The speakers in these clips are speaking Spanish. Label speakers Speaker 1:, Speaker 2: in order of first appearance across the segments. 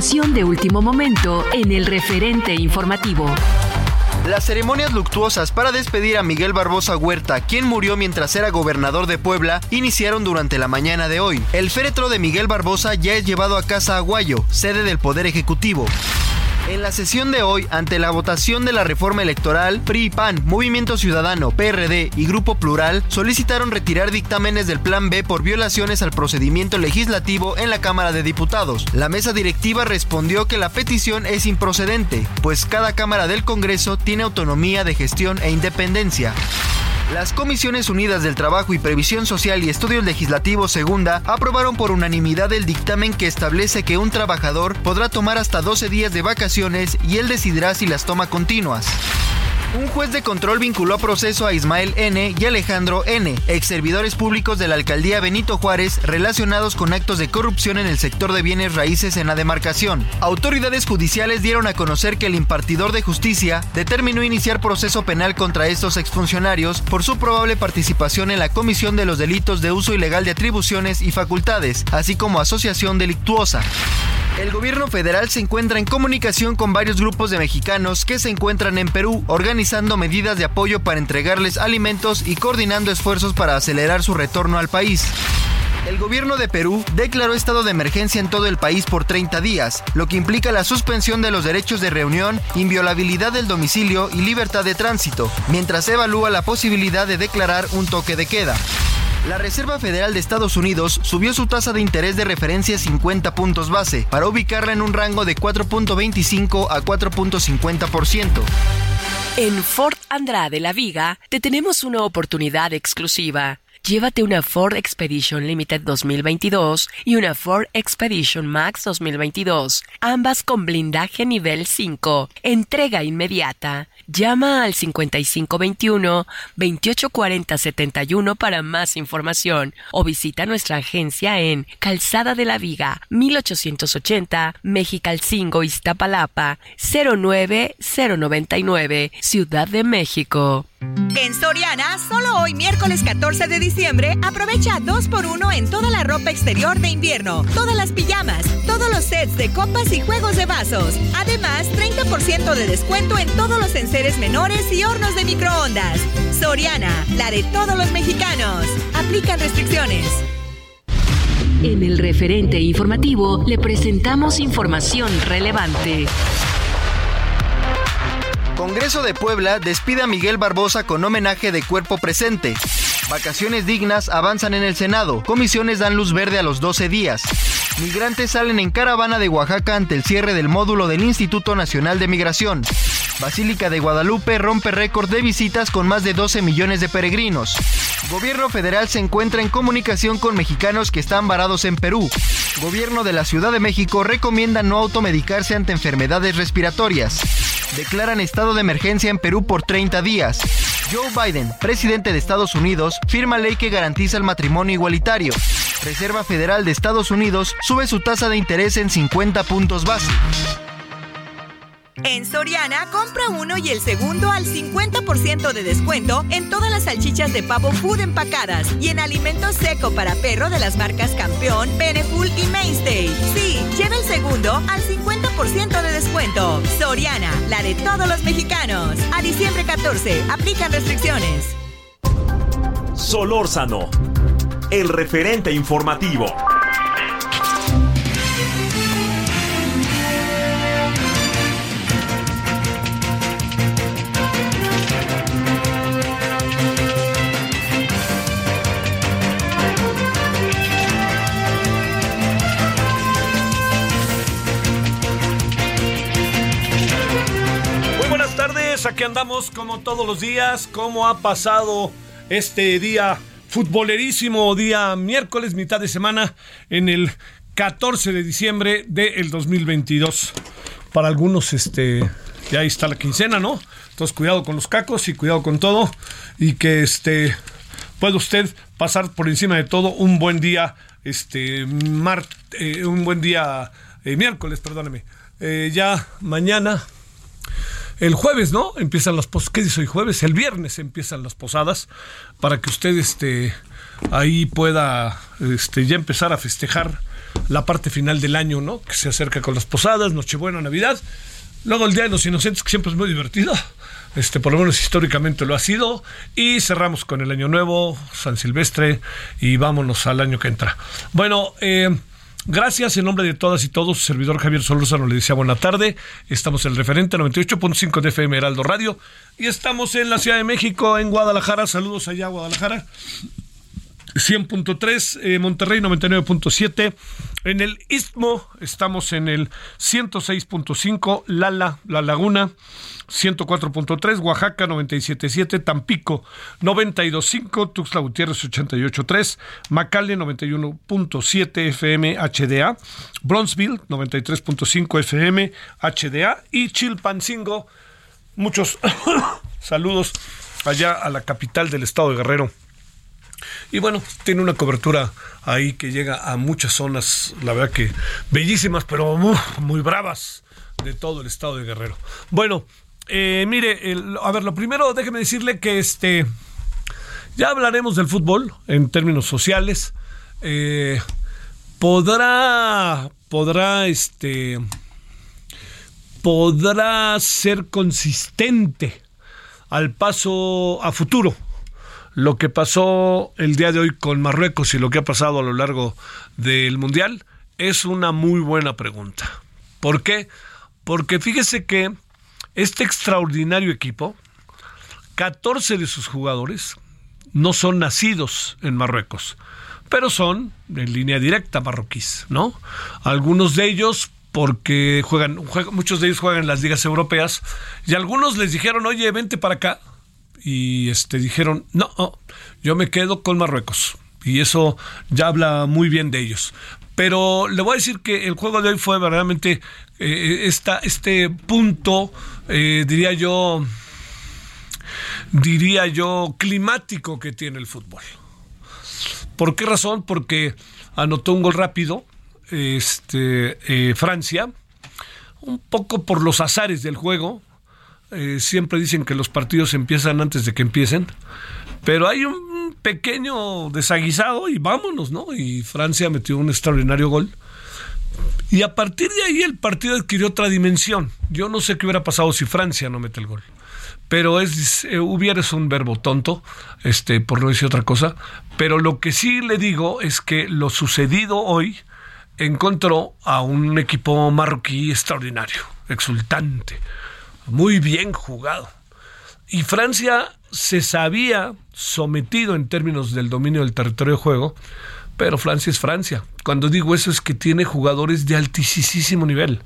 Speaker 1: De último momento en el referente informativo.
Speaker 2: Las ceremonias luctuosas para despedir a Miguel Barbosa Huerta, quien murió mientras era gobernador de Puebla, iniciaron durante la mañana de hoy. El féretro de Miguel Barbosa ya es llevado a Casa Aguayo, sede del Poder Ejecutivo. En la sesión de hoy, ante la votación de la reforma electoral, PRI, PAN, Movimiento Ciudadano, PRD y Grupo Plural solicitaron retirar dictámenes del Plan B por violaciones al procedimiento legislativo en la Cámara de Diputados. La mesa directiva respondió que la petición es improcedente, pues cada Cámara del Congreso tiene autonomía de gestión e independencia. Las Comisiones Unidas del Trabajo y Previsión Social y Estudios Legislativos Segunda aprobaron por unanimidad el dictamen que establece que un trabajador podrá tomar hasta 12 días de vacaciones y él decidirá si las toma continuas. Un juez de control vinculó a proceso a Ismael N. y Alejandro N., ex servidores públicos de la alcaldía Benito Juárez relacionados con actos de corrupción en el sector de bienes raíces en la demarcación. Autoridades judiciales dieron a conocer que el impartidor de justicia determinó iniciar proceso penal contra estos exfuncionarios por su probable participación en la comisión de los delitos de uso ilegal de atribuciones y facultades, así como asociación delictuosa. El gobierno federal se encuentra en comunicación con varios grupos de mexicanos que se encuentran en Perú, organizando medidas de apoyo para entregarles alimentos y coordinando esfuerzos para acelerar su retorno al país. El gobierno de Perú declaró estado de emergencia en todo el país por 30 días, lo que implica la suspensión de los derechos de reunión, inviolabilidad del domicilio y libertad de tránsito, mientras evalúa la posibilidad de declarar un toque de queda. La Reserva Federal de Estados Unidos subió su tasa de interés de referencia 50 puntos base para ubicarla en un rango de 4.25 a 4.50%.
Speaker 1: En Ford Andrade La Viga te tenemos una oportunidad exclusiva. Llévate una Ford Expedition Limited 2022 y una Ford Expedition Max 2022, ambas con blindaje nivel 5. Entrega inmediata. Llama al 5521 284071 para más información o visita nuestra agencia en Calzada de la Viga 1880 Mexicalcingo Iztapalapa 09099 Ciudad de México.
Speaker 3: En Soriana, solo hoy miércoles 14 de diciembre, aprovecha 2x1 en toda la ropa exterior de invierno, todas las pijamas, todos los sets de copas y juegos de vasos. Además, 30% de descuento en todos los enseres menores y hornos de microondas. Soriana, la de todos los mexicanos. Aplican restricciones.
Speaker 1: En el referente informativo le presentamos información relevante.
Speaker 2: Congreso de Puebla despide a Miguel Barbosa con homenaje de cuerpo presente. Vacaciones dignas avanzan en el Senado. Comisiones dan luz verde a los 12 días. Migrantes salen en caravana de Oaxaca ante el cierre del módulo del Instituto Nacional de Migración. Basílica de Guadalupe rompe récord de visitas con más de 12 millones de peregrinos. Gobierno federal se encuentra en comunicación con mexicanos que están varados en Perú. Gobierno de la Ciudad de México recomienda no automedicarse ante enfermedades respiratorias. Declaran estado de emergencia en Perú por 30 días. Joe Biden, presidente de Estados Unidos, firma ley que garantiza el matrimonio igualitario. Reserva Federal de Estados Unidos sube su tasa de interés en 50 puntos base.
Speaker 3: En Soriana, compra uno y el segundo al 50% de descuento en todas las salchichas de pavo food empacadas y en alimento seco para perro de las marcas Campeón, Beneful y Mainstay. Sí, lleva el segundo al 50% de descuento. Soriana, la de todos los mexicanos. A diciembre 14, aplican restricciones.
Speaker 4: Solórzano, el referente informativo.
Speaker 5: Andamos como todos los días. ¿Cómo ha pasado este día futbolerísimo, día miércoles, mitad de semana, en el 14 de diciembre del 2022? Para algunos, este, ya está la quincena, ¿no? Entonces, cuidado con los cacos y cuidado con todo. Y que este pueda usted pasar por encima de todo un buen día, este, eh, un buen día eh, miércoles, perdóneme. Eh, ya mañana el jueves, ¿no? Empiezan las posadas. ¿Qué dice hoy jueves? El viernes empiezan las posadas para que usted este, ahí pueda este, ya empezar a festejar la parte final del año, ¿no? Que se acerca con las posadas, Nochebuena, Navidad. Luego el Día de los Inocentes, que siempre es muy divertido. Este, por lo menos históricamente lo ha sido. Y cerramos con el Año Nuevo, San Silvestre, y vámonos al año que entra. Bueno, eh, Gracias en nombre de todas y todos. Su servidor Javier Solórzano le decía buena tarde. Estamos en el referente 98.5 de FM Heraldo Radio. Y estamos en la Ciudad de México, en Guadalajara. Saludos allá, Guadalajara. 100.3, eh, Monterrey 99.7. En el Istmo estamos en el 106.5, Lala, La Laguna 104.3, Oaxaca 97.7, Tampico 92.5, Tuxtla Gutiérrez 88.3, Macale 91.7 FM HDA, Bronzeville 93.5 FM HDA y Chilpancingo. Muchos saludos allá a la capital del estado de Guerrero y bueno, tiene una cobertura ahí que llega a muchas zonas, la verdad que bellísimas, pero muy, bravas de todo el estado de Guerrero. Bueno, eh, mire, a ver, lo primero, déjeme decirle que este, ya hablaremos del fútbol en términos sociales. Eh, podrá, podrá, este, podrá ser consistente al paso a futuro lo que pasó el día de hoy con Marruecos y lo que ha pasado a lo largo del Mundial es una muy buena pregunta. ¿Por qué? Porque fíjese que este extraordinario equipo, 14 de sus jugadores no son nacidos en Marruecos, pero son en línea directa marroquíes, ¿no? Algunos de ellos porque juegan, juegan, muchos de ellos juegan en las ligas europeas y algunos les dijeron, oye, vente para acá y este dijeron, no, yo me quedo con Marruecos. Y eso ya habla muy bien de ellos. Pero le voy a decir que el juego de hoy fue verdaderamente eh, este punto, eh, diría yo, diría yo, climático que tiene el fútbol. ¿Por qué razón? Porque anotó un gol rápido, este, eh, Francia, un poco por los azares del juego, eh, siempre dicen que los partidos empiezan antes de que empiecen, pero hay un pequeño desaguisado y vámonos, ¿no? Y Francia metió un extraordinario gol. Y a partir de ahí el partido adquirió otra dimensión. Yo no sé qué hubiera pasado si Francia no mete el gol. Pero es, eh, hubiera es un verbo tonto, este, por no decir otra cosa. Pero lo que sí le digo es que lo sucedido hoy encontró a un equipo marroquí extraordinario, exultante muy bien jugado. Y Francia se sabía sometido en términos del dominio del territorio de juego, pero Francia es Francia. Cuando digo eso es que tiene jugadores de altísimo nivel.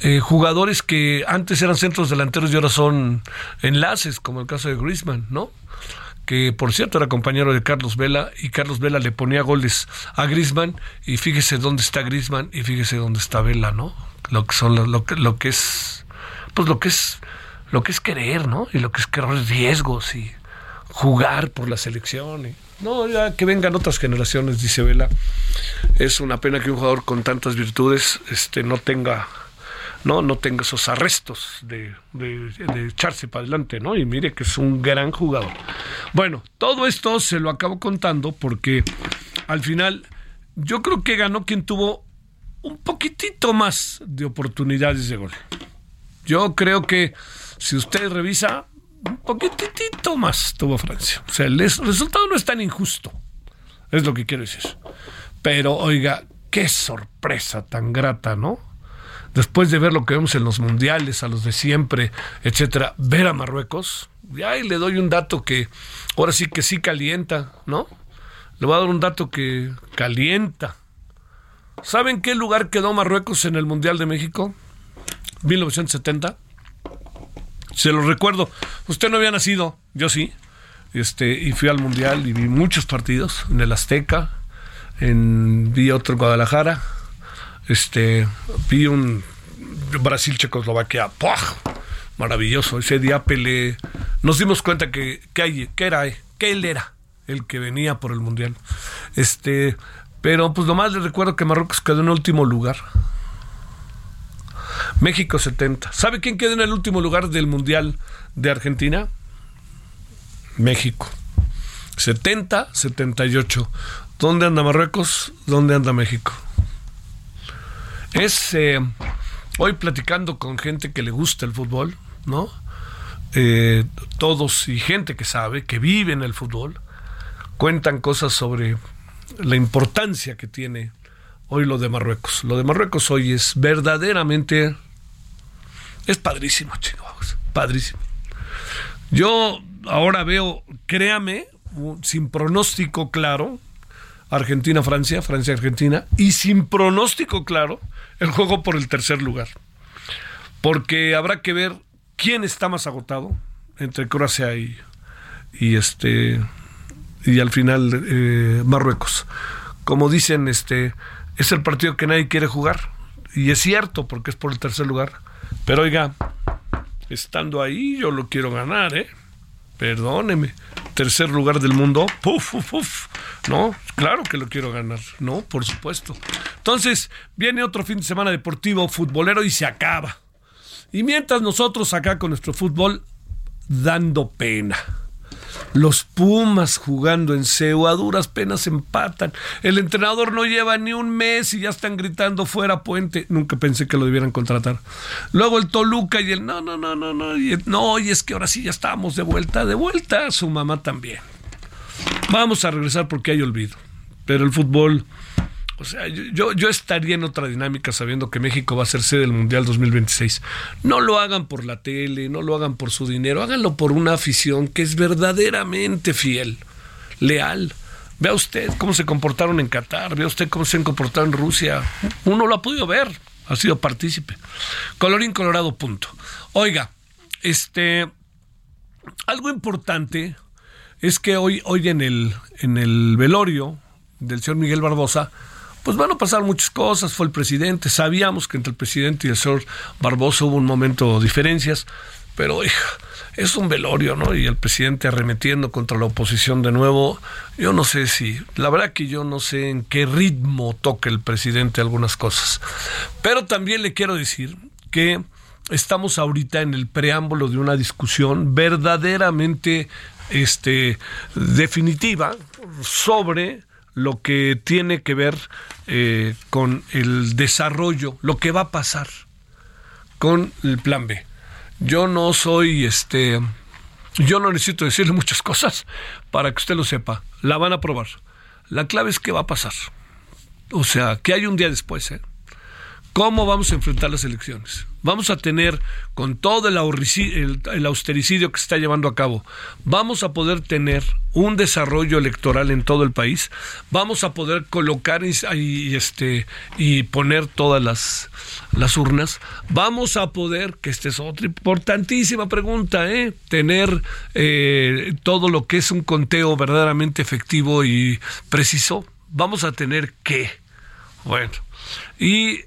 Speaker 5: Eh, jugadores que antes eran centros delanteros y ahora son enlaces, como el caso de Griezmann, ¿no? que por cierto era compañero de Carlos Vela y Carlos Vela le ponía goles a Griezmann y fíjese dónde está Griezmann y fíjese dónde está Vela, ¿no? Lo que son lo, lo que es pues lo que es lo que es querer, ¿no? Y lo que es querer riesgos y jugar por la selección. no, ya que vengan otras generaciones, dice Vela. Es una pena que un jugador con tantas virtudes este, no tenga no, no tenga esos arrestos de, echarse para adelante, ¿no? Y mire que es un gran jugador. Bueno, todo esto se lo acabo contando porque al final yo creo que ganó quien tuvo un poquitito más de oportunidades de gol. Yo creo que si usted revisa, un poquitito más tuvo Francia. O sea, el resultado no es tan injusto. Es lo que quiero decir. Pero, oiga, qué sorpresa tan grata, ¿no? Después de ver lo que vemos en los mundiales, a los de siempre, etcétera, ver a Marruecos, ya le doy un dato que ahora sí que sí calienta, ¿no? Le voy a dar un dato que calienta. ¿Saben qué lugar quedó Marruecos en el Mundial de México? 1970. Se lo recuerdo. Usted no había nacido, yo sí. Este, y fui al Mundial y vi muchos partidos en el Azteca, en, vi otro en Guadalajara, este, vi un Brasil-Checoslovaquia, maravilloso, ese día peleé, nos dimos cuenta que, que, que era, que él era el que venía por el Mundial. Este, pero pues nomás les recuerdo que Marruecos quedó en último lugar. México 70. ¿Sabe quién quedó en el último lugar del Mundial de Argentina? México. 70, 78. ¿Dónde anda Marruecos? ¿Dónde anda México? Es eh, hoy platicando con gente que le gusta el fútbol, ¿no? Eh, todos y gente que sabe, que vive en el fútbol, cuentan cosas sobre la importancia que tiene hoy lo de Marruecos. Lo de Marruecos hoy es verdaderamente, es padrísimo, chicos, padrísimo. Yo ahora veo, créame, sin pronóstico claro, Argentina-Francia, Francia-Argentina, y sin pronóstico claro, el juego por el tercer lugar. Porque habrá que ver quién está más agotado entre Croacia y, y este y al final eh, Marruecos. Como dicen, este es el partido que nadie quiere jugar y es cierto porque es por el tercer lugar. Pero oiga, estando ahí yo lo quiero ganar, ¿eh? Perdóneme. Tercer lugar del mundo. Puf, puf, No, claro que lo quiero ganar. No, por supuesto. Entonces, viene otro fin de semana deportivo, futbolero y se acaba. Y mientras nosotros acá con nuestro fútbol, dando pena. Los Pumas jugando en CEU a duras penas empatan. El entrenador no lleva ni un mes y ya están gritando fuera puente. Nunca pensé que lo debieran contratar. Luego el Toluca y el no, no, no, no, no. Y no, y es que ahora sí ya estamos de vuelta, de vuelta. Su mamá también. Vamos a regresar porque hay olvido. Pero el fútbol o sea, yo, yo estaría en otra dinámica sabiendo que México va a ser sede del Mundial 2026. No lo hagan por la tele, no lo hagan por su dinero, háganlo por una afición que es verdaderamente fiel, leal. Vea usted cómo se comportaron en Qatar, vea usted cómo se han comportado en Rusia. Uno lo ha podido ver, ha sido partícipe. Colorín colorado, punto. Oiga, este, algo importante es que hoy, hoy en el, en el velorio del señor Miguel Barbosa, pues van a pasar muchas cosas. Fue el presidente, sabíamos que entre el presidente y el señor Barbosa hubo un momento de diferencias, pero hija, es un velorio, ¿no? Y el presidente arremetiendo contra la oposición de nuevo. Yo no sé si, la verdad que yo no sé en qué ritmo toca el presidente algunas cosas. Pero también le quiero decir que estamos ahorita en el preámbulo de una discusión verdaderamente este, definitiva sobre lo que tiene que ver eh, con el desarrollo, lo que va a pasar con el plan B. Yo no soy este, yo no necesito decirle muchas cosas para que usted lo sepa. La van a probar. La clave es qué va a pasar. O sea, que hay un día después. ¿eh? ¿Cómo vamos a enfrentar las elecciones? Vamos a tener, con todo el, austericidio que se está llevando a cabo, vamos a poder tener un desarrollo electoral en todo el país, vamos a poder colocar y, este, y poner todas las, las urnas, vamos a poder, que esta es otra importantísima pregunta, ¿eh? tener eh, todo lo que es un conteo verdaderamente efectivo y preciso, vamos a tener qué. Bueno, y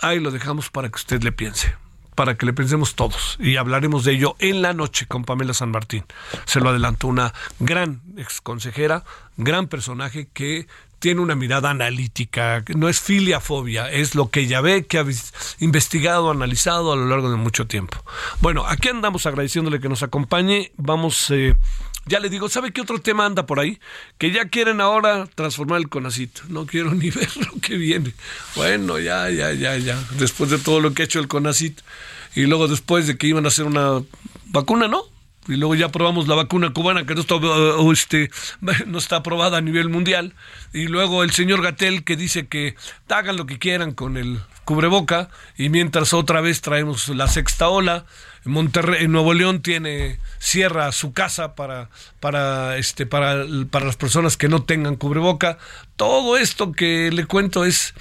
Speaker 5: ahí lo dejamos para que usted le piense, para que le pensemos todos. Y hablaremos de ello en la noche con Pamela San Martín. Se lo adelanto, una gran ex consejera, gran personaje que tiene una mirada analítica, no es filiafobia, es lo que ella ve, que ha investigado, analizado a lo largo de mucho tiempo. Bueno, aquí andamos agradeciéndole que nos acompañe. Vamos, eh, ya le digo, ¿sabe qué otro tema anda por ahí? Que ya quieren ahora transformar el CONACIT. No quiero ni ver lo que viene. Bueno, ya, ya, ya, ya. Después de todo lo que ha hecho el CONACIT y luego después de que iban a hacer una vacuna, ¿no? y luego ya probamos la vacuna cubana que no está, este, no está aprobada a nivel mundial, y luego el señor Gatel que dice que hagan lo que quieran con el cubreboca, y mientras otra vez traemos la sexta ola, Monterrey, Nuevo León tiene cierra su casa para para este para, para las personas que no tengan cubreboca. Todo esto que le cuento es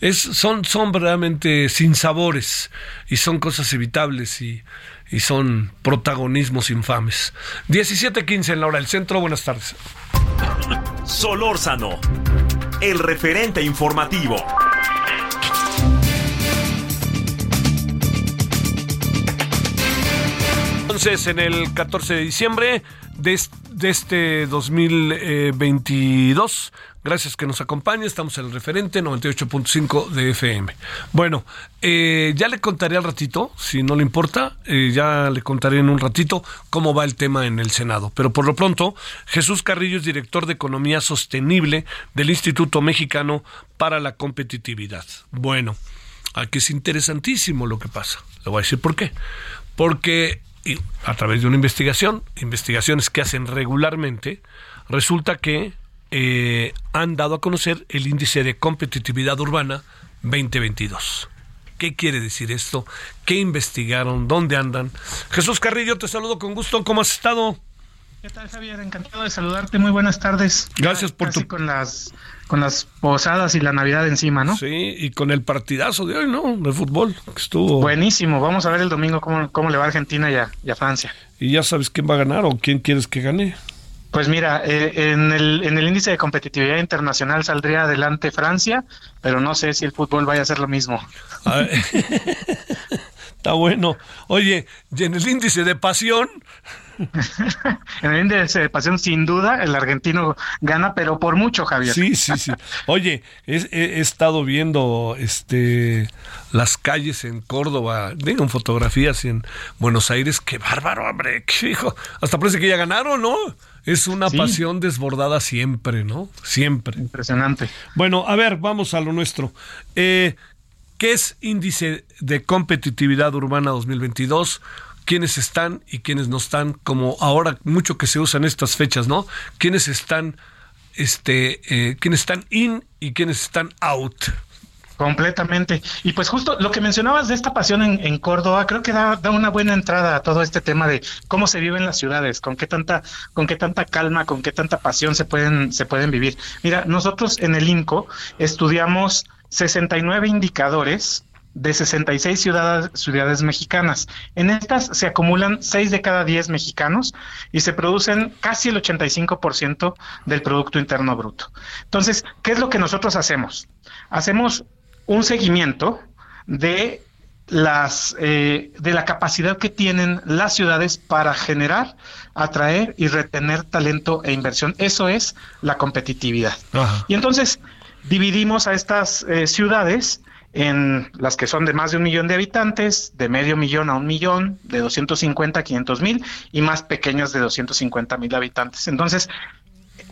Speaker 5: es son son verdaderamente sinsabores y son cosas evitables y y son protagonismos infames. 17:15 en la hora del centro. Buenas tardes.
Speaker 4: Solórzano, el referente informativo.
Speaker 5: Entonces, en el 14 de diciembre de, de este 2022, Gracias que nos acompañe. Estamos en el referente 98.5 de FM. Bueno, eh, ya le contaré al ratito, si no le importa, eh, ya le contaré en un ratito cómo va el tema en el Senado. Pero por lo pronto, Jesús Carrillo es director de Economía Sostenible del Instituto Mexicano para la Competitividad. Bueno, aquí es interesantísimo lo que pasa. Le voy a decir por qué. Porque a través de una investigación, investigaciones que hacen regularmente, resulta que eh, han dado a conocer el índice de competitividad urbana 2022. ¿Qué quiere decir esto? ¿Qué investigaron? ¿Dónde andan? Jesús Carrillo, te saludo con gusto. ¿Cómo has estado?
Speaker 6: ¿Qué tal, Javier? Encantado de saludarte. Muy buenas tardes.
Speaker 5: Gracias por
Speaker 6: tu... con las con las posadas y la Navidad encima, ¿no?
Speaker 5: Sí, y con el partidazo de hoy, ¿no? De fútbol, que estuvo...
Speaker 6: Buenísimo. Vamos a ver el domingo cómo, cómo le va a Argentina y y a Francia.
Speaker 5: ¿Y ya sabes quién va a ganar o quién quieres que gane?
Speaker 6: Pues mira, eh, en, el, en el índice de competitividad internacional saldría adelante Francia, pero no sé si el fútbol vaya a ser lo mismo.
Speaker 5: Está bueno. Oye, y en el índice de pasión.
Speaker 6: En el índice de pasión, sin duda, el argentino gana, pero por mucho, Javier.
Speaker 5: Sí, sí, sí. Oye, he, estado viendo este las calles en Córdoba, digo, fotografías en Buenos Aires. Qué bárbaro, hombre. Qué hijo. Hasta parece que ya ganaron, ¿no? Es una pasión desbordada siempre, ¿no? Siempre.
Speaker 6: Impresionante.
Speaker 5: Bueno, a ver, vamos a lo nuestro. Eh, ¿Qué es índice de competitividad urbana 2022? ¿Quiénes están y quiénes no están? Como ahora mucho que se usan estas fechas, ¿no? ¿Quiénes están, este, eh, quiénes están in y quiénes están out?
Speaker 6: Completamente. Y pues justo lo que mencionabas de esta pasión en, Córdoba, creo que da, una buena entrada a todo este tema de cómo se vive en las ciudades, con qué tanta, con qué tanta calma, con qué tanta pasión se pueden, se pueden vivir. Mira, nosotros en el INCO estudiamos 69 indicadores de 66 ciudades, ciudades mexicanas. En estas se acumulan 6 de cada 10 mexicanos y se producen casi el 85% del Producto Interno Bruto. Entonces, ¿qué es lo que nosotros hacemos? Hacemos un seguimiento de las eh, de la capacidad que tienen las ciudades para generar, atraer y retener talento e inversión. Eso es la competitividad. Y entonces dividimos a estas eh, ciudades en las que son de más de un millón de habitantes, de medio millón a un millón, de 250 a 500 mil y más pequeñas de 250 mil habitantes. Entonces,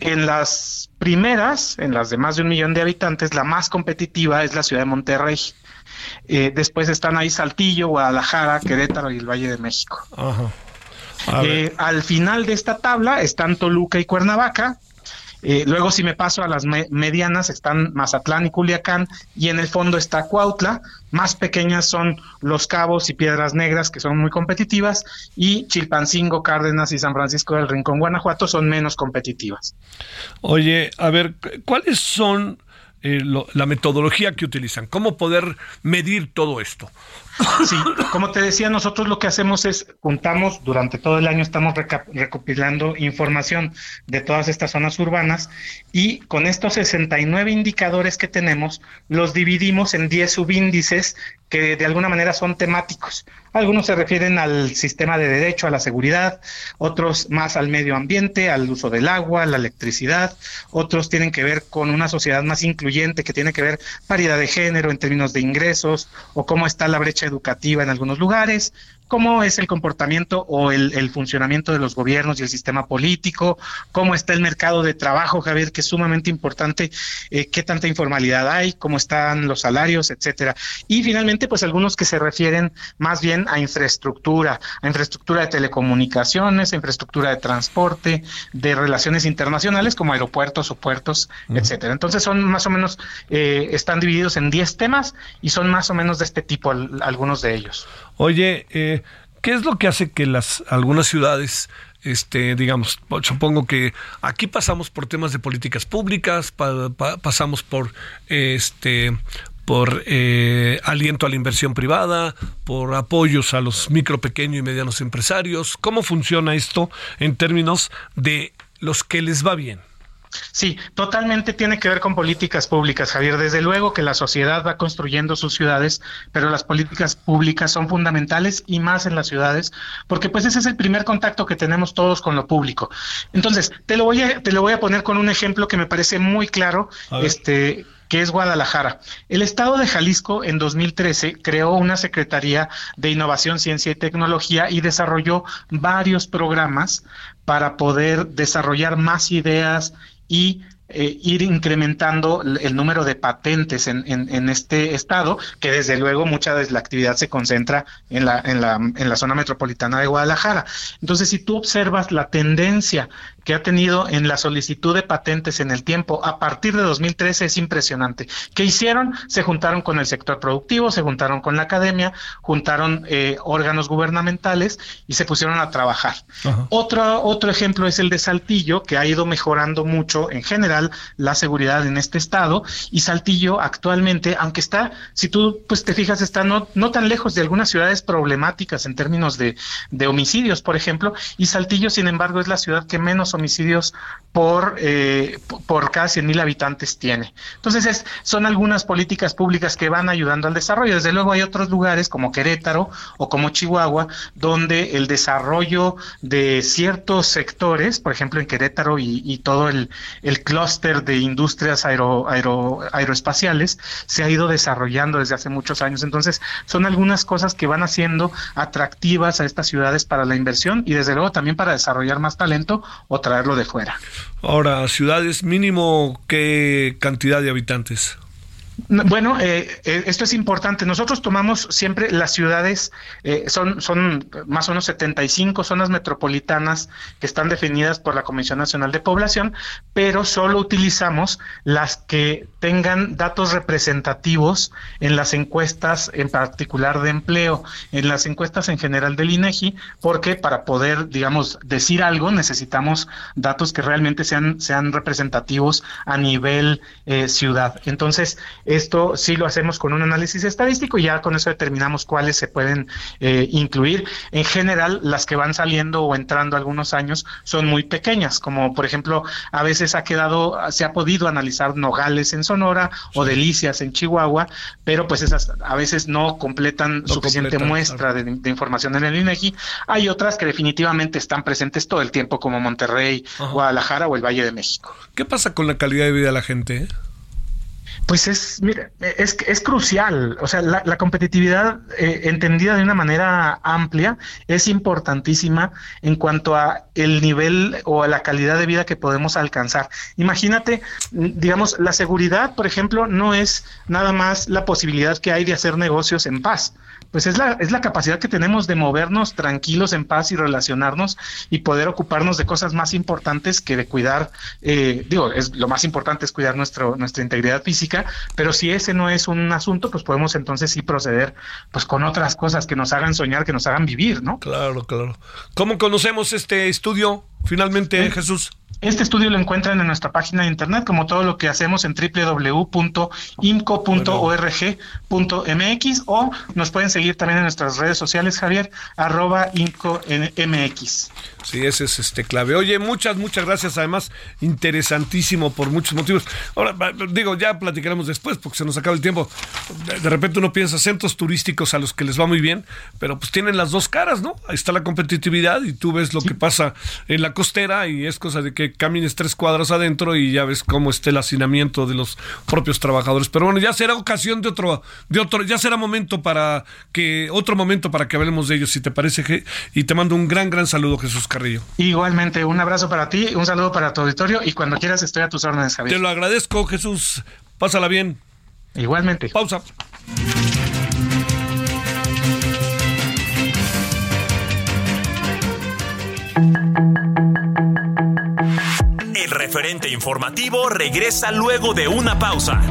Speaker 6: en las primeras, en las de más de un millón de habitantes, la más competitiva es la ciudad de Monterrey. Eh, después están ahí Saltillo, Guadalajara, Querétaro y el Valle de México. Eh, al final de esta tabla están Toluca y Cuernavaca, eh, luego, si me paso a las medianas, están Mazatlán y Culiacán, y en el fondo está Cuautla. Más pequeñas son Los Cabos y Piedras Negras, que son muy competitivas, y Chilpancingo, Cárdenas y San Francisco del Rincón, Guanajuato, son menos competitivas.
Speaker 5: Oye, a ver, ¿cuáles son eh, la metodología que utilizan? ¿Cómo poder medir todo esto?
Speaker 6: Sí, como te decía, nosotros lo que hacemos es juntamos durante todo el año, estamos recopilando información de todas estas zonas urbanas y con estos 69 indicadores que tenemos, los dividimos en 10 subíndices que de alguna manera son temáticos. Algunos se refieren al sistema de derecho, a la seguridad, otros más al medio ambiente, al uso del agua, la electricidad, otros tienen que ver con una sociedad más incluyente que tiene que ver paridad de género en términos de ingresos o cómo está la brecha educativa en algunos lugares, cómo es el comportamiento o el, funcionamiento de los gobiernos y el sistema político, cómo está el mercado de trabajo, Javier, que es sumamente importante, eh, qué tanta informalidad hay, cómo están los salarios, etcétera. Y finalmente, pues algunos que se refieren más bien a infraestructura, a infraestructura de telecomunicaciones, a infraestructura de transporte, de relaciones internacionales como aeropuertos o puertos, etcétera. Entonces son más o menos, eh, están divididos en 10 temas y son más o menos de este tipo algunos de ellos.
Speaker 5: Oye, eh, ¿qué es lo que hace que las algunas ciudades este, digamos, supongo que aquí pasamos por temas de políticas públicas, pasamos por este por eh, aliento a la inversión privada, por apoyos a los micro, pequeño y medianos empresarios. ¿Cómo funciona esto en términos de los que les va bien?
Speaker 6: Sí, totalmente tiene que ver con políticas públicas, Javier. Desde luego que la sociedad va construyendo sus ciudades, pero las políticas públicas son fundamentales y más en las ciudades, porque pues ese es el primer contacto que tenemos todos con lo público. Entonces, te lo voy a, te lo voy a poner con un ejemplo que me parece muy claro, este, que es Guadalajara. El Estado de Jalisco en 2013 creó una Secretaría de Innovación, Ciencia y Tecnología y desarrolló varios programas para poder desarrollar más ideas y eh, ir incrementando el número de patentes en, en, este estado, que desde luego mucha de la actividad se concentra en la, en, la, en la zona metropolitana de Guadalajara. Entonces, si tú observas la tendencia que ha tenido en la solicitud de patentes en el tiempo a partir de 2013 es impresionante. ¿Qué hicieron? Se juntaron con el sector productivo, se juntaron con la academia, juntaron eh, órganos gubernamentales y se pusieron a trabajar. Otro, otro ejemplo es el de Saltillo, que ha ido mejorando mucho en general la seguridad en este estado y Saltillo actualmente, aunque está, si tú pues te fijas, está no, no tan lejos de algunas ciudades problemáticas en términos de, de homicidios, por ejemplo, y Saltillo, sin embargo, es la ciudad que menos homicidios por, eh, por cada 100 mil habitantes tiene. Entonces, es, son algunas políticas públicas que van ayudando al desarrollo. Desde luego hay otros lugares como Querétaro o como Chihuahua, donde el desarrollo de ciertos sectores, por ejemplo en Querétaro y, todo el, el clúster de industrias aero, aero, aeroespaciales, se ha ido desarrollando desde hace muchos años. Entonces, son algunas cosas que van haciendo atractivas a estas ciudades para la inversión y desde luego también para desarrollar más talento o traerlo de fuera.
Speaker 5: Ahora, ciudades mínimo, ¿qué cantidad de habitantes?
Speaker 6: Bueno, eh, eh, esto es importante. Nosotros tomamos siempre las ciudades, eh, son, son más o menos 75 zonas metropolitanas que están definidas por la Comisión Nacional de Población, pero solo utilizamos las que tengan datos representativos en las encuestas, en particular de empleo, en las encuestas en general del INEGI, porque para poder, digamos, decir algo necesitamos datos que realmente sean, sean representativos a nivel ciudad. Entonces, esto sí lo hacemos con un análisis estadístico y ya con eso determinamos cuáles se pueden eh, incluir. En general, las que van saliendo o entrando algunos años son muy pequeñas, como por ejemplo, a veces ha quedado, se ha podido analizar Nogales en Sonora o Delicias en Chihuahua, pero pues esas a veces no completan suficiente muestra de, información en el INEGI. Hay otras que definitivamente están presentes todo el tiempo, como Monterrey, Guadalajara o el Valle de México.
Speaker 5: ¿Qué pasa con la calidad de vida de la gente?
Speaker 6: Pues es, mira, es, es crucial. O sea, la, competitividad eh, entendida de una manera amplia es importantísima en cuanto a el nivel o a la calidad de vida que podemos alcanzar. Imagínate, digamos, la seguridad, por ejemplo, no es nada más la posibilidad que hay de hacer negocios en paz pues es la, es la capacidad que tenemos de movernos tranquilos en paz y relacionarnos y poder ocuparnos de cosas más importantes que de cuidar, eh, digo, es, lo más importante es cuidar nuestro, nuestra integridad física, pero si ese no es un asunto, pues podemos entonces sí proceder pues con otras cosas que nos hagan soñar, que nos hagan vivir, ¿no?
Speaker 5: Claro, claro. ¿Cómo conocemos este estudio? Finalmente, Jesús.
Speaker 6: Este estudio lo encuentran en nuestra página de internet, como todo lo que hacemos en www.imco.org.mx o nos pueden seguir también en nuestras redes sociales, Javier, arroba IMCOMX.
Speaker 5: Sí, ese es este clave. Oye, muchas, muchas gracias. Además, interesantísimo por muchos motivos. Ahora, digo, ya platicaremos después porque se nos acaba el tiempo. De repente uno piensa centros turísticos a los que les va muy bien, pero pues tienen las dos caras, ¿no? Ahí está la competitividad y tú ves lo que pasa en la costera y es cosa de que camines tres cuadras adentro y ya ves cómo está el hacinamiento de los propios trabajadores. Pero bueno, ya será ocasión de otro, de otro, ya será momento para que, otro momento para que hablemos de ellos, si te parece. Y te mando un gran, gran saludo, Jesús
Speaker 6: Igualmente, un abrazo para ti, un saludo para tu auditorio y cuando quieras estoy a tus órdenes, Javier.
Speaker 5: Te lo agradezco, Jesús. Pásala bien.
Speaker 6: Igualmente.
Speaker 5: Pausa.
Speaker 4: El referente informativo regresa luego de una pausa.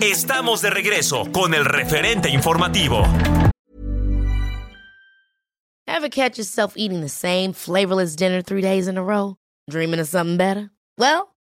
Speaker 4: Estamos de regreso con el referente informativo.
Speaker 7: Ever catch yourself eating the same flavorless dinner three days in a row? Dreaming of something better? Well,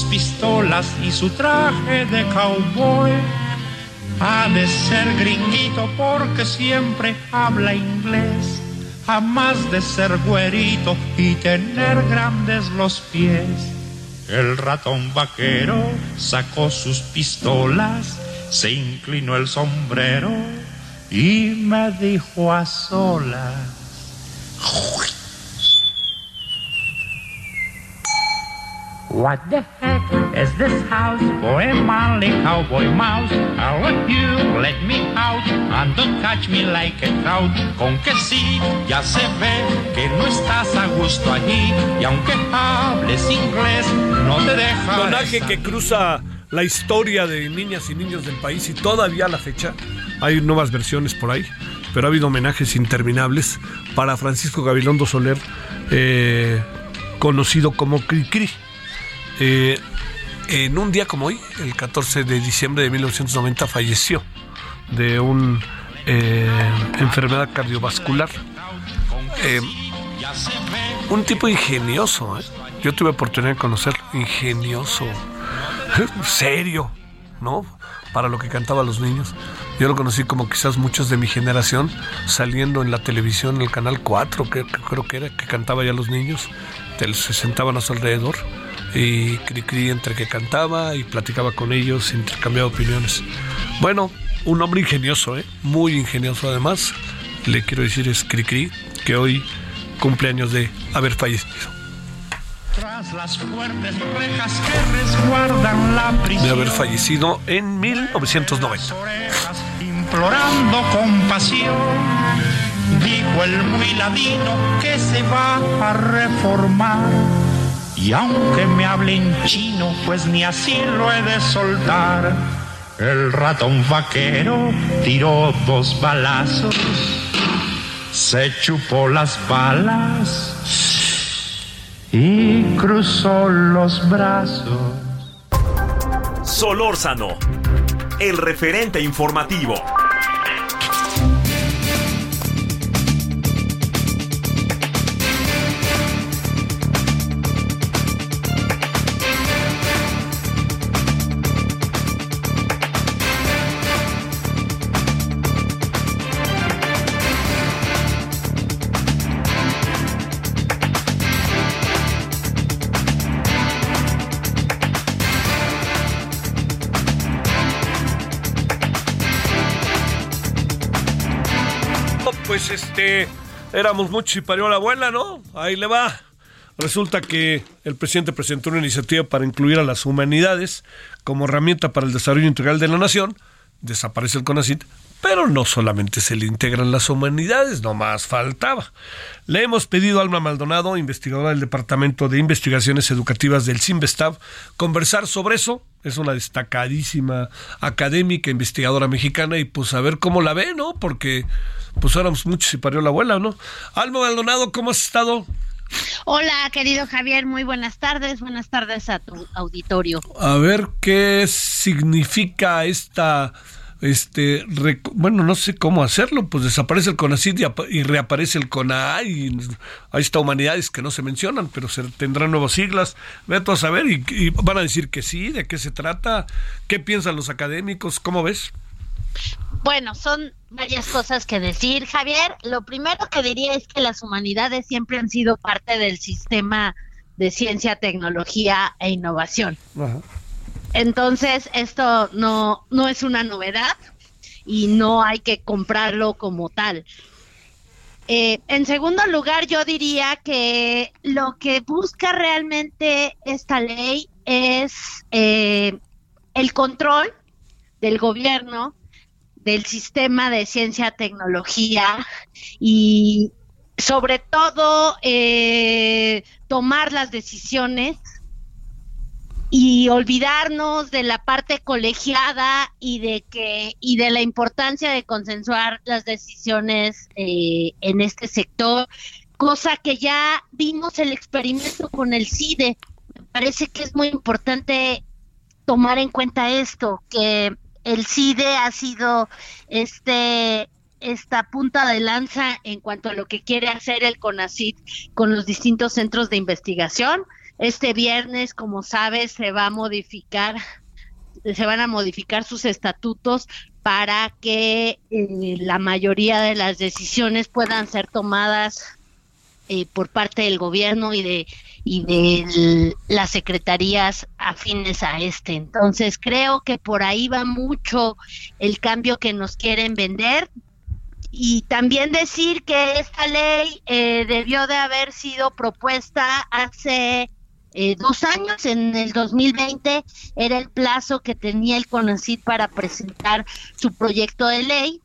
Speaker 8: Pistolas y su traje de cowboy. Ha de ser gringuito porque siempre habla inglés, jamás de ser güerito y tener grandes los pies. El ratón vaquero sacó sus pistolas, se inclinó el sombrero y me dijo a solas. What the heck is this house for a manly cowboy mouse? I want you let me out and don't touch me like a trout. Con que sí, ya se ve que no estás a gusto allí y aunque hables inglés, no te deja.
Speaker 5: Personaje que cruza la historia de niñas y niños del país y todavía a la fecha hay nuevas versiones por ahí pero ha habido homenajes interminables para Francisco Gabilondo Soler, eh, conocido como Cricri. Eh, en un día como hoy, el 14 de diciembre de 1990, falleció de una eh, enfermedad cardiovascular. un tipo ingenioso, yo tuve oportunidad de conocerlo, ingenioso, serio, ¿no? Para lo que cantaba a los niños. Yo lo conocí como quizás muchos de mi generación, saliendo en la televisión, en el canal 4, que, creo que era, que cantaba ya los niños, se sentaban a su alrededor y Cricri entre que cantaba y platicaba con ellos, intercambiaba opiniones. Bueno, un hombre ingenioso, ¿eh? muy ingenioso además. Le quiero decir es Cricri, que hoy cumple años de haber fallecido.
Speaker 8: Tras las fuertes rejas que resguardan la prisión,
Speaker 5: de haber fallecido en 1990
Speaker 8: implorando compasión. Dijo el muy ladino que se va a reformar. Y aunque me hable en chino, pues ni así lo he de soltar. El ratón vaquero tiró dos balazos, se chupó las balas y cruzó los brazos.
Speaker 4: Solórzano, el referente informativo.
Speaker 5: Éramos muchos y parió la abuela, ¿no? Ahí le va. Resulta que el presidente presentó una iniciativa para incluir a las humanidades como herramienta para el desarrollo integral de la nación. Desaparece el CONACIT, pero no solamente se le integran las humanidades, no más faltaba. Le hemos pedido a Alma Maldonado, investigadora del Departamento de Investigaciones Educativas del CIMBESTAB, conversar sobre eso. Es una destacadísima académica, investigadora mexicana, y pues a ver cómo la ve, ¿no? Porque pues éramos muchos y parió la abuela, ¿no? Alma Maldonado, ¿cómo has estado?
Speaker 9: Hola, querido Javier, muy buenas tardes. Buenas tardes a tu auditorio.
Speaker 5: A ver qué significa esta este bueno no sé cómo hacerlo pues desaparece el CONACID y, reaparece el CONA y hay está humanidades que no se mencionan pero se tendrán nuevas siglas. Ve a saber y, y, van a decir que sí de qué se trata qué piensan los académicos cómo ves
Speaker 9: bueno son varias cosas que decir Javier. Lo primero que diría es que las humanidades siempre han sido parte del sistema de ciencia tecnología e innovación. Ajá. Entonces, esto no, no es una novedad y no hay que comprarlo como tal. Eh, en segundo lugar, yo diría que lo que busca realmente esta ley es eh, el control del gobierno, del sistema de ciencia, tecnología y sobre todo eh, tomar las decisiones y olvidarnos de la parte colegiada y de que y de la importancia de consensuar las decisiones eh, en este sector cosa que ya vimos el experimento con el CIDE. Me parece que es muy importante tomar en cuenta esto que el CIDE ha sido este esta punta de lanza en cuanto a lo que quiere hacer el CONACID con los distintos centros de investigación este viernes, como sabes, se va a modificar, se van a modificar sus estatutos para que eh, la mayoría de las decisiones puedan ser tomadas eh, por parte del gobierno y de y de las secretarías afines a este. Entonces creo que por ahí va mucho el cambio que nos quieren vender y también decir que esta ley eh, debió de haber sido propuesta hace eh, dos años, en el 2020 era el plazo que tenía el CONACYT para presentar su proyecto de ley.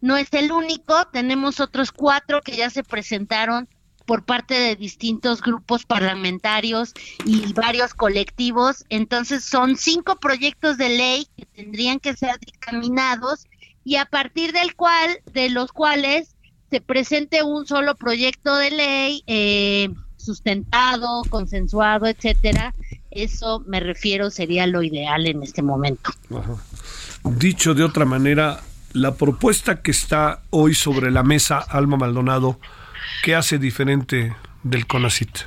Speaker 9: No es el único, tenemos otros cuatro que ya se presentaron por parte de distintos grupos parlamentarios y varios colectivos. Entonces son cinco proyectos de ley que tendrían que ser dictaminados y a partir del cual, de los cuales se presente un solo proyecto de ley eh, sustentado, consensuado, etcétera, eso me refiero sería lo ideal en este momento.
Speaker 5: Dicho de otra manera, la propuesta que está hoy sobre la mesa, Alma Maldonado, ¿qué hace diferente del CONACIT?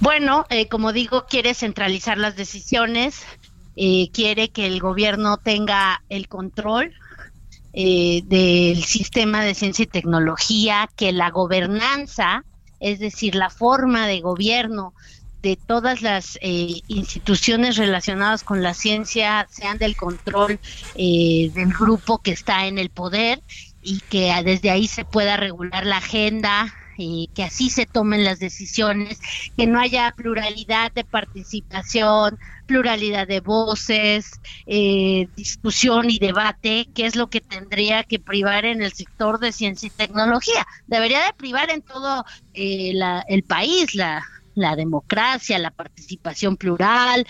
Speaker 9: Bueno, eh, como digo, quiere centralizar las decisiones, eh, quiere que el gobierno tenga el control eh, del sistema de ciencia y tecnología, que la gobernanza es decir, la forma de gobierno de todas las eh, instituciones relacionadas con la ciencia sean del control eh, del grupo que está en el poder y que desde ahí se pueda regular la agenda, que así se tomen las decisiones, que no haya pluralidad de participación, pluralidad de voces, eh, discusión y debate, que es lo que tendría que privar en el sector de ciencia y tecnología. Debería de privar en todo eh, el país la, democracia, la participación plural,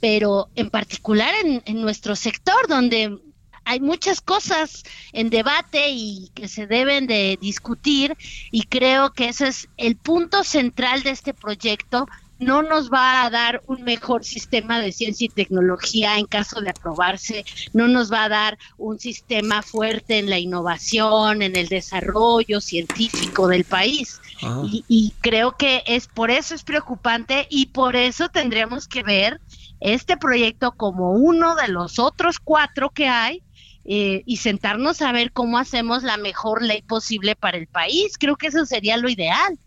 Speaker 9: pero en particular en nuestro sector, donde hay muchas cosas en debate y que se deben de discutir y creo que ese es el punto central de este proyecto. No nos va a dar un mejor sistema de ciencia y tecnología en caso de aprobarse, no nos va a dar un sistema fuerte en la innovación, en el desarrollo científico del país. Y, y creo que es por eso es preocupante y por eso tendríamos que ver este proyecto como uno de los otros cuatro que hay eh, y sentarnos a ver cómo hacemos la mejor ley posible para el país. Creo que eso sería lo ideal.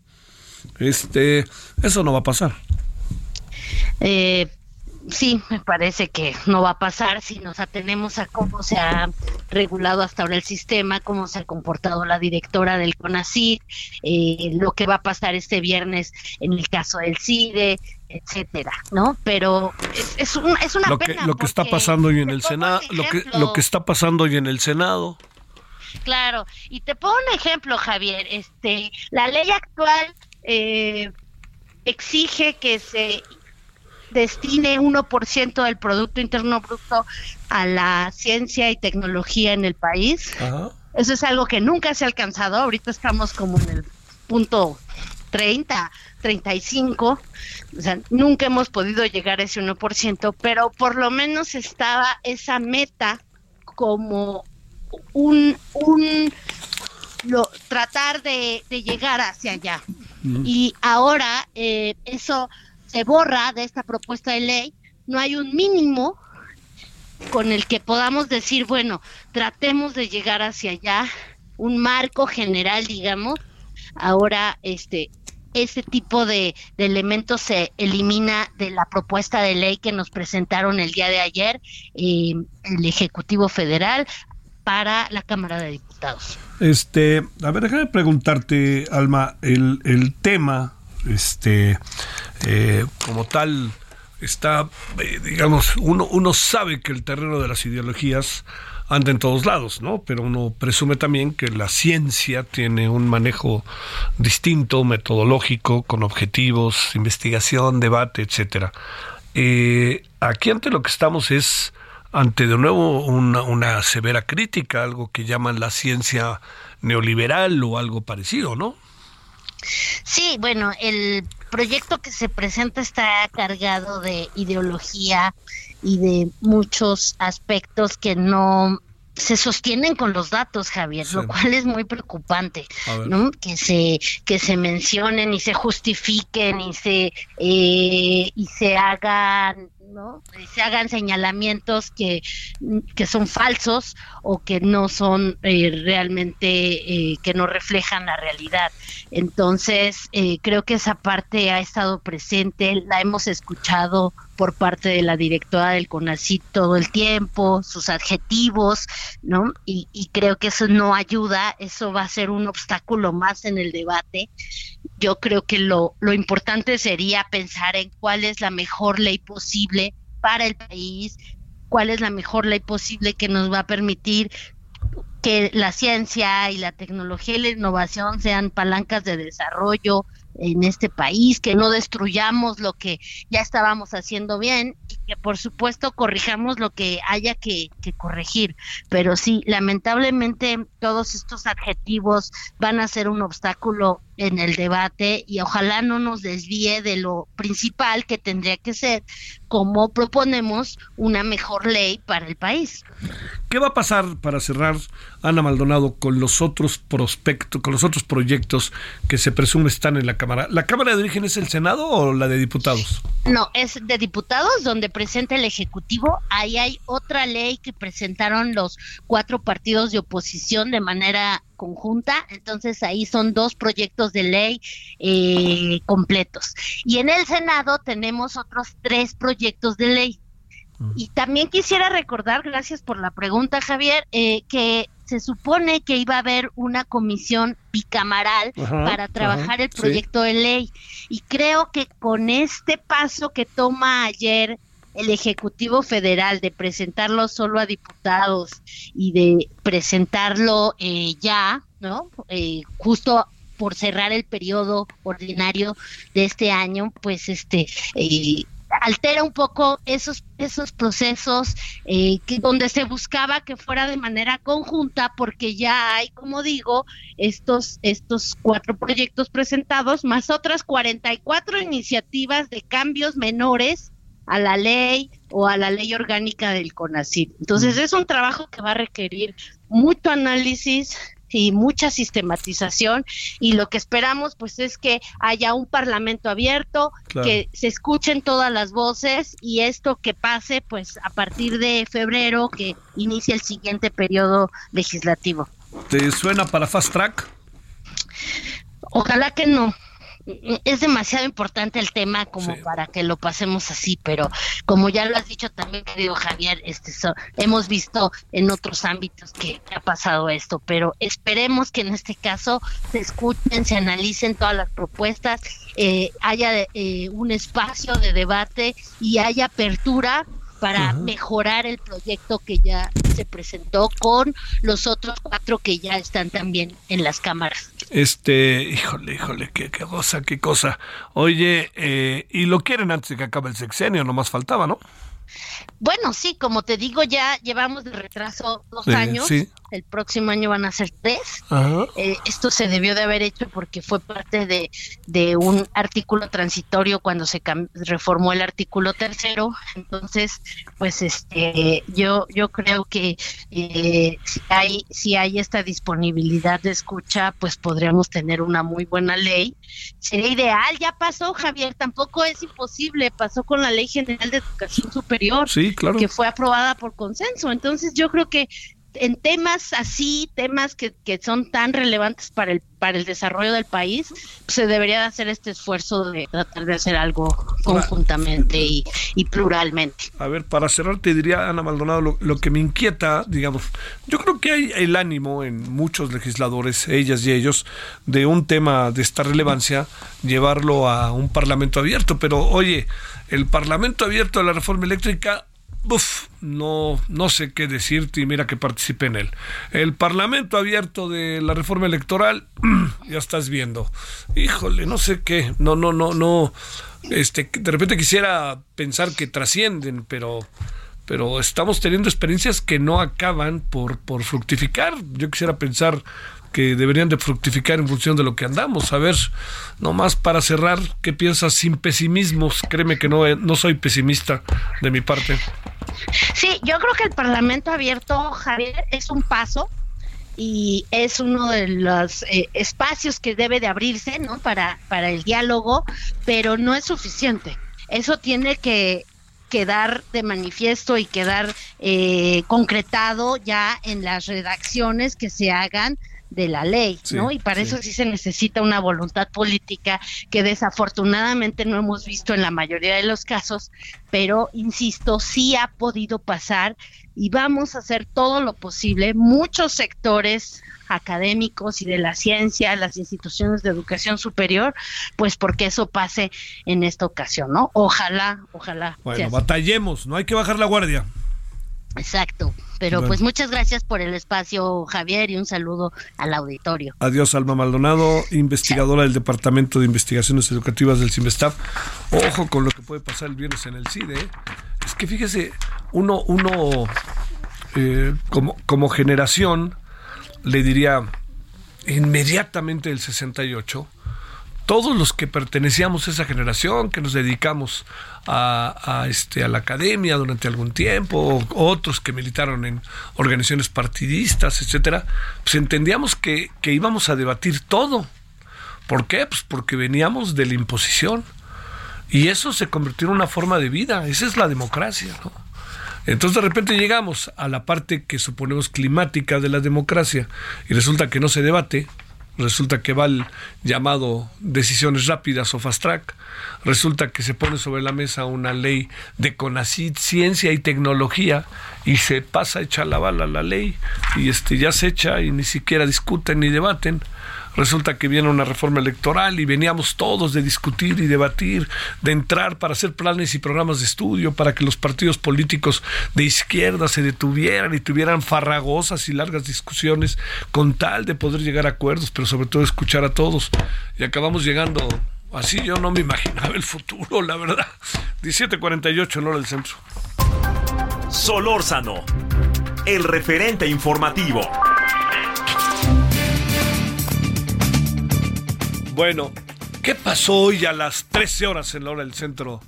Speaker 5: Este, eso no va a pasar.
Speaker 9: Eh, sí, me parece que no va a pasar si nos atenemos a cómo se ha regulado hasta ahora el sistema, cómo se ha comportado la directora del CONACYT, eh, lo que va a pasar este viernes en el caso del CIDE, etcétera, ¿no? Pero es, es, es una
Speaker 5: lo
Speaker 9: pena.
Speaker 5: Que, lo que está pasando hoy en el Senado, lo que, lo que está pasando hoy en el Senado.
Speaker 9: Claro, y te pongo un ejemplo, Javier. Este, la ley actual eh, exige que se destine 1% del Producto Interno Bruto a la ciencia y tecnología en el país. Eso es algo que nunca se ha alcanzado. Ahorita estamos como en el punto 30, 35. O sea, nunca hemos podido llegar a ese 1%, pero por lo menos estaba esa meta como un, un lo, tratar de, de llegar hacia allá. Y ahora eh, eso se borra de esta propuesta de ley, no hay un mínimo con el que podamos decir, bueno, tratemos de llegar hacia allá, un marco general, digamos. Ahora, este, ese tipo de, de, elementos se elimina de la propuesta de ley que nos presentaron el día de ayer eh, el Ejecutivo Federal para la Cámara de Diputados.
Speaker 5: Este, a ver, déjame preguntarte, Alma, el, el tema, este, eh, como tal, está, eh, digamos, uno, uno sabe que el terreno de las ideologías anda en todos lados, ¿no? Pero uno presume también que la ciencia tiene un manejo distinto, metodológico, con objetivos, investigación, debate, etcétera. Eh, aquí ante lo que estamos es ante de nuevo una, una, severa crítica, algo que llaman la ciencia neoliberal o algo parecido, ¿no?
Speaker 9: Sí, bueno, el proyecto que se presenta está cargado de ideología y de muchos aspectos que no se sostienen con los datos, Javier, sí. lo cual es muy preocupante, ¿no? Que se que se mencionen y se justifiquen y se eh, y se hagan ¿no? se hagan señalamientos que, que son falsos o que no son eh, realmente, eh, que no reflejan la realidad. Entonces, eh, creo que esa parte ha estado presente, la hemos escuchado por parte de la directora del CONACYT todo el tiempo, sus adjetivos, ¿no? Y, y creo que eso no ayuda, eso va a ser un obstáculo más en el debate. Yo creo que lo, lo importante sería pensar en cuál es la mejor ley posible para el país, cuál es la mejor ley posible que nos va a permitir que la ciencia y la tecnología y la innovación sean palancas de desarrollo en este país, que no destruyamos lo que ya estábamos haciendo bien y que por supuesto corrijamos lo que haya que, que corregir. Pero sí, lamentablemente todos estos adjetivos van a ser un obstáculo en el debate y ojalá no nos desvíe de lo principal que tendría que ser cómo proponemos una mejor ley para el país.
Speaker 5: ¿Qué va a pasar para cerrar, Ana Maldonado, con los otros prospectos, con los otros proyectos que se presume están en la Cámara? ¿La Cámara de Origen es el Senado o la de Diputados?
Speaker 9: No, es de Diputados donde presenta el Ejecutivo. Ahí hay otra ley que presentaron los cuatro partidos de oposición de manera conjunta, entonces ahí son dos proyectos de ley eh, completos. Y en el Senado tenemos otros tres proyectos de ley. Y también quisiera recordar, gracias por la pregunta, Javier, eh, que se supone que iba a haber una comisión bicamaral ajá, para trabajar ajá, el proyecto sí. de ley. Y creo que con este paso que toma ayer el Ejecutivo Federal de presentarlo solo a diputados y de presentarlo eh, ya, ¿no? Eh, justo por cerrar el periodo ordinario de este año, pues este eh, altera un poco esos esos procesos eh, que donde se buscaba que fuera de manera conjunta porque ya hay como digo estos estos cuatro proyectos presentados más otras 44 iniciativas de cambios menores a la ley o a la ley orgánica del CONACYT. Entonces es un trabajo que va a requerir mucho análisis, y mucha sistematización y lo que esperamos pues es que haya un parlamento abierto, claro. que se escuchen todas las voces y esto que pase pues a partir de febrero que inicia el siguiente periodo legislativo.
Speaker 5: ¿Te suena para Fast Track?
Speaker 9: Ojalá que no. Es demasiado importante el tema como para que lo pasemos así, pero como ya lo has dicho también, querido Javier, este, hemos visto en otros ámbitos que, ha pasado esto, pero esperemos que en este caso se escuchen, se analicen todas las propuestas, eh, haya eh, un espacio de debate y haya apertura para mejorar el proyecto que ya se presentó con los otros cuatro que ya están también en las cámaras.
Speaker 5: Este, híjole, híjole, qué, qué cosa, qué cosa. Oye, eh, y lo quieren antes de que acabe el sexenio, no más faltaba, ¿no?
Speaker 9: Bueno, sí, como te digo, ya llevamos de retraso dos años. El próximo año van a ser tres. Eh, esto se debió de haber hecho porque fue parte de, de un artículo transitorio cuando se reformó el artículo tercero. Entonces, pues, este, yo, yo creo que eh, si hay, si hay esta disponibilidad de escucha, pues podríamos tener una muy buena ley. Sería ideal. Ya pasó, Javier. Tampoco es imposible. Pasó con la Ley General de Educación Superior.
Speaker 5: Sí, claro.
Speaker 9: Que fue aprobada por consenso. Entonces, yo creo que en temas así, temas que, que, son tan relevantes para el para el desarrollo del país, se debería de hacer este esfuerzo de tratar de hacer algo conjuntamente y, y pluralmente.
Speaker 5: A ver, para cerrar te diría, Ana Maldonado, lo, lo, que me inquieta, digamos, yo creo que hay el ánimo en muchos legisladores, ellas y ellos, de un tema de esta relevancia, llevarlo a un parlamento abierto, pero oye, el parlamento abierto de la reforma eléctrica Uf, no, no sé qué decirte y mira que participé en él. El Parlamento abierto de la reforma electoral, ya estás viendo. Híjole, no sé qué. No, no, no, no. Este, de repente quisiera pensar que trascienden, pero pero estamos teniendo experiencias que no acaban por, por fructificar. Yo quisiera pensar que deberían de fructificar en función de lo que andamos. A ver, nomás para cerrar, ¿qué piensas sin pesimismos? Créeme que no, no soy pesimista de mi parte.
Speaker 9: Sí, yo creo que el Parlamento abierto, Javier, es un paso y es uno de los eh, espacios que debe de abrirse, ¿no? Para, para el diálogo, pero no es suficiente. Eso tiene que quedar de manifiesto y quedar eh, concretado ya en las redacciones que se hagan de la ley, ¿no? Y para eso sí se necesita una voluntad política que desafortunadamente no hemos visto en la mayoría de los casos, pero insisto, sí ha podido pasar y vamos a hacer todo lo posible. Muchos sectores académicos y de la ciencia, las instituciones de educación superior, pues porque eso pase en esta ocasión, ¿no? Ojalá, ojalá.
Speaker 5: Bueno, batallemos, no hay que bajar la guardia.
Speaker 9: Exacto. Pero pues muchas gracias por el espacio, Javier, y un saludo al auditorio.
Speaker 5: Adiós, Alma Maldonado, investigadora del Departamento de Investigaciones Educativas del CIMESTAF. Ojo con lo que puede pasar el viernes en el CIDE. ¿eh? Es que fíjese, uno, uno eh, como, como generación, le diría inmediatamente el 68, todos los que pertenecíamos a esa generación, que nos dedicamos a, este, la academia durante algún tiempo, otros que militaron en organizaciones partidistas, etcétera, pues entendíamos que, que íbamos a debatir todo. ¿Por qué? Pues porque veníamos de la imposición. Y eso se convirtió en una forma de vida. Esa es la democracia, ¿no? Entonces de repente llegamos a la parte que suponemos climática de la democracia y resulta que no se debate, resulta que va el llamado decisiones rápidas o fast track, resulta que se pone sobre la mesa una ley de CONACID, ciencia y tecnología, y se pasa a echar la bala la ley, y este ya se echa y ni siquiera discuten ni debaten resulta que viene una reforma electoral y veníamos todos de discutir y debatir, de entrar para hacer planes y programas de estudio, para que los partidos políticos de izquierda se detuvieran y tuvieran farragosas y largas discusiones con tal de poder llegar a acuerdos, pero sobre todo escuchar a todos. Y acabamos llegando así, yo no me imaginaba el futuro, la verdad. 17:48 en hora del centro.
Speaker 4: Solórzano, el referente informativo.
Speaker 5: Bueno, ¿qué pasó hoy a las 13 horas en la hora del centro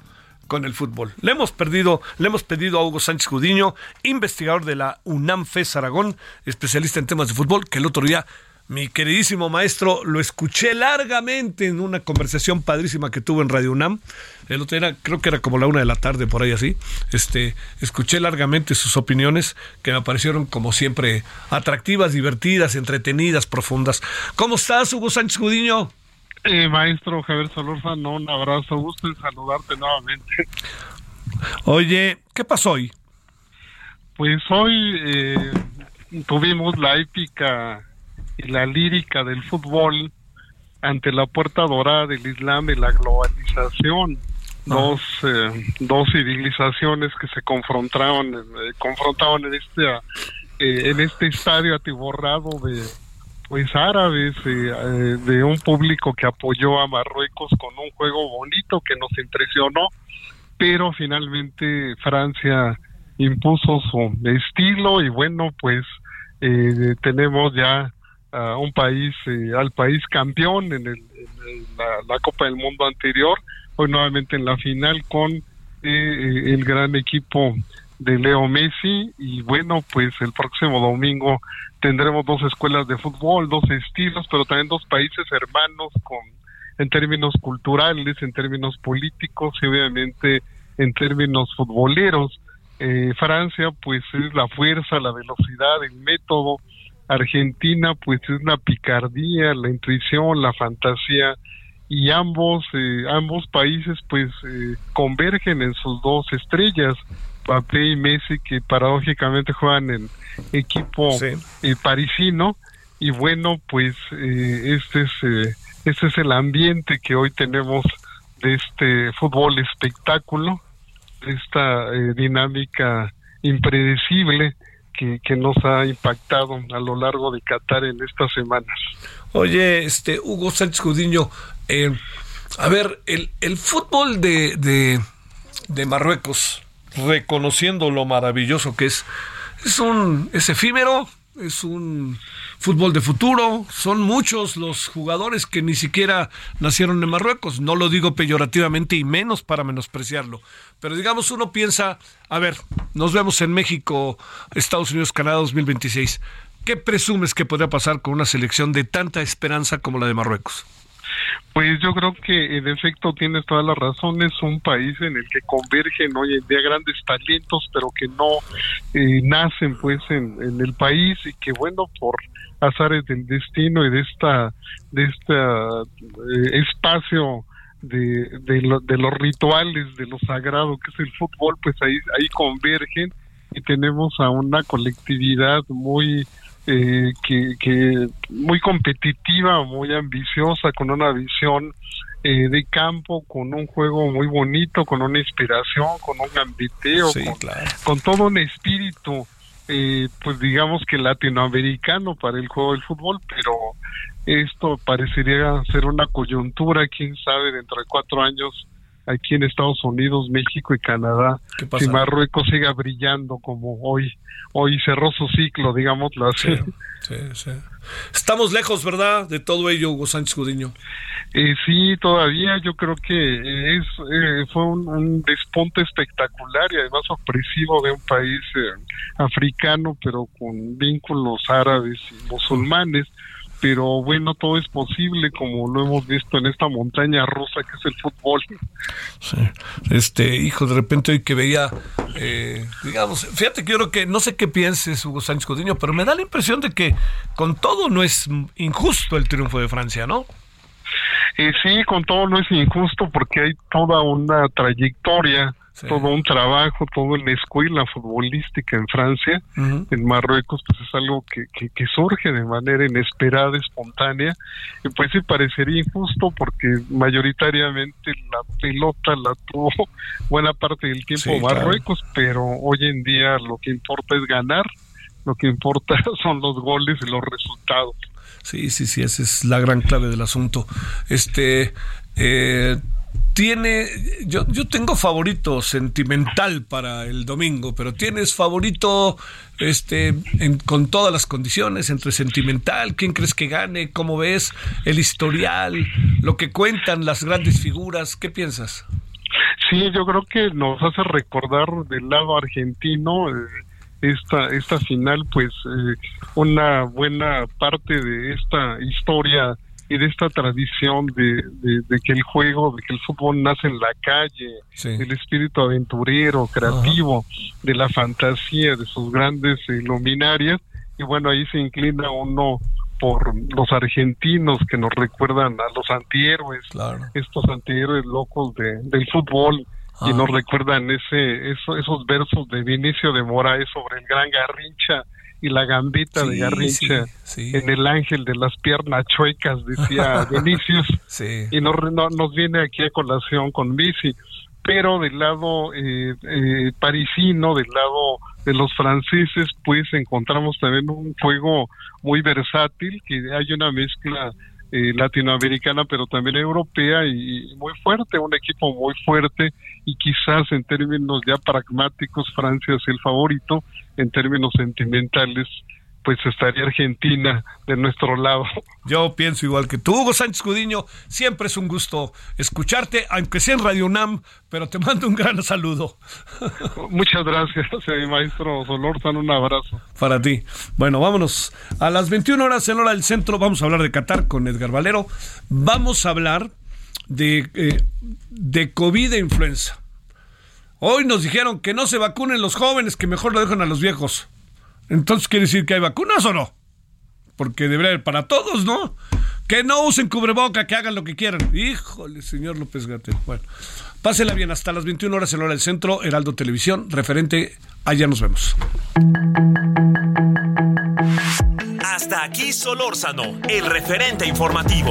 Speaker 5: con el fútbol? Le hemos perdido, le hemos pedido a Hugo Sánchez Cudiño, investigador de la UNAM FES Aragón, especialista en temas de fútbol, que el otro día mi queridísimo maestro, lo escuché largamente en una conversación padrísima que tuve en Radio UNAM. El otro día, creo que era como la una de la tarde, por ahí así. Este, escuché largamente sus opiniones, que me parecieron como siempre atractivas, divertidas, entretenidas, profundas. ¿Cómo estás, Hugo Sánchez Cudiño?
Speaker 10: Eh, maestro Javier Solórzano, un abrazo, gusto en saludarte nuevamente.
Speaker 5: Oye, ¿qué pasó hoy?
Speaker 10: Pues hoy eh, tuvimos la épica y la lírica del fútbol ante la puerta dorada del Islam y la globalización. Dos, eh, dos civilizaciones que se confrontaron, eh, confrontaron en este, eh, en este estadio atiborrado de pues árabes, eh, de un público que apoyó a Marruecos con un juego bonito que nos impresionó, pero finalmente Francia impuso su estilo y bueno, pues eh, tenemos ya a un país, eh, al país campeón en, el, en la, la, Copa del Mundo anterior, hoy nuevamente en la final con eh, el gran equipo de Leo Messi y bueno, pues el próximo domingo tendremos dos escuelas de fútbol, dos estilos, pero también dos países hermanos con en términos culturales, en términos políticos y obviamente en términos futboleros. Eh, Francia pues es la fuerza, la velocidad, el método. Argentina pues es la picardía, la intuición, la fantasía y ambos eh, ambos países pues eh, convergen en sus dos estrellas. Mbappé y Messi que paradójicamente juegan en equipo sí. eh, parisino y bueno pues eh, este es eh, este es el ambiente que hoy tenemos de este fútbol espectáculo de esta eh, dinámica impredecible que, que, nos ha impactado a lo largo de Qatar en estas semanas.
Speaker 5: Oye, este Hugo Sánchez Cudiño, eh, a ver, el, el fútbol de, de, de Marruecos, reconociendo lo maravilloso que es, es un es efímero, es un fútbol de futuro, son muchos los jugadores que ni siquiera nacieron en Marruecos, no lo digo peyorativamente y menos para menospreciarlo, pero digamos uno piensa, a ver, nos vemos en México, Estados Unidos, Canadá 2026. ¿Qué presumes que podría pasar con una selección de tanta esperanza como la de Marruecos?
Speaker 10: Pues yo creo que en efecto tienes toda la razón, es un país en el que convergen hoy en día grandes talentos, pero que no eh, nacen pues en, el país y que bueno, por azares del destino y de esta de este espacio de, de, lo, de, los rituales, de lo sagrado que es el fútbol, pues ahí, ahí convergen y tenemos a una colectividad muy eh, que, que, muy competitiva, muy ambiciosa, con una visión eh, de campo, con un juego muy bonito, con una inspiración, con un gambiteo,
Speaker 5: sí,
Speaker 10: con,
Speaker 5: claro.
Speaker 10: con, todo un espíritu, eh, pues digamos que latinoamericano para el juego del fútbol, pero esto parecería ser una coyuntura, quién sabe, dentro de cuatro años aquí en Estados Unidos, México y Canadá, si Marruecos siga brillando como hoy, hoy cerró su ciclo, digámoslo así.
Speaker 5: Sí, sí. Estamos lejos, ¿verdad? De todo ello, Hugo Sánchez Gudiño.
Speaker 10: Eh, sí, todavía yo creo que es eh, fue un, un, despunte espectacular y además sorpresivo de un país eh, africano, pero con vínculos árabes y musulmanes pero bueno, todo es posible como lo hemos visto en esta montaña rusa que es el fútbol.
Speaker 5: Sí. Este, hijo, de repente hoy que veía, eh, digamos, fíjate que yo creo que, no sé qué pienses, Hugo Sánchez Codiño, pero me da la impresión de que con todo no es injusto el triunfo de Francia, ¿no?
Speaker 10: Eh, sí, con todo no es injusto porque hay toda una trayectoria Sí. todo un trabajo, todo en la escuela futbolística en Francia, uh -huh. en Marruecos, pues es algo que, que, que, surge de manera inesperada, espontánea, y pues sí parecería injusto porque mayoritariamente la pelota la tuvo buena parte del tiempo sí, Marruecos, claro. pero hoy en día lo que importa es ganar, lo que importa son los goles y los resultados.
Speaker 5: Sí, sí, sí, esa es la gran clave del asunto. Este, eh, tiene, yo, yo tengo favorito sentimental para el domingo, pero tienes favorito este en, con todas las condiciones, entre sentimental, quién crees que gane, cómo ves el historial, lo que cuentan las grandes figuras, ¿qué piensas?
Speaker 10: Sí, yo creo que nos hace recordar del lado argentino eh, esta esta final, pues eh, una buena parte de esta historia y de esta tradición de, de, de, que el juego, de que el fútbol nace en la calle, sí. el espíritu aventurero, creativo, Ajá. de la fantasía, de sus grandes eh, luminarias, y bueno, ahí se inclina uno por los argentinos que nos recuerdan a los antihéroes, estos antihéroes locos de, del fútbol y nos recuerdan ese, esos versos de Vinicio de Moraes sobre el gran Garrincha y la gambita de Garrincha en el ángel de las piernas chuecas, decía Vinicius, y nos, nos viene aquí a colación con Bici pero del lado eh, eh, parisino, del lado de los franceses, pues encontramos también un juego muy versátil, que hay una mezcla eh, latinoamericana, pero también europea y, muy fuerte, un equipo muy fuerte y quizás en términos ya pragmáticos Francia es el favorito, en términos sentimentales pues estaría Argentina de nuestro lado.
Speaker 5: Yo pienso igual que tú, Hugo Sánchez Cudiño. Siempre es un gusto escucharte, aunque sea en Radio UNAM, pero te mando un gran saludo.
Speaker 10: Muchas gracias, eh, maestro Solórzano. Un abrazo.
Speaker 5: Para ti. Bueno, vámonos. A las 21 horas en hora del centro vamos a hablar de Qatar con Edgar Valero. Vamos a hablar de, eh, de COVID e influenza. Hoy nos dijeron que no se vacunen los jóvenes, que mejor lo dejan a los viejos. Entonces, ¿quiere decir que hay vacunas o no? Porque debería haber para todos, ¿no? Que no usen cubreboca, que hagan lo que quieran. Híjole, señor López Gatel. Bueno, pásela bien hasta las 21 horas en hora del centro, Heraldo Televisión, referente. Allá nos vemos.
Speaker 4: Hasta aquí Solórzano, el referente informativo.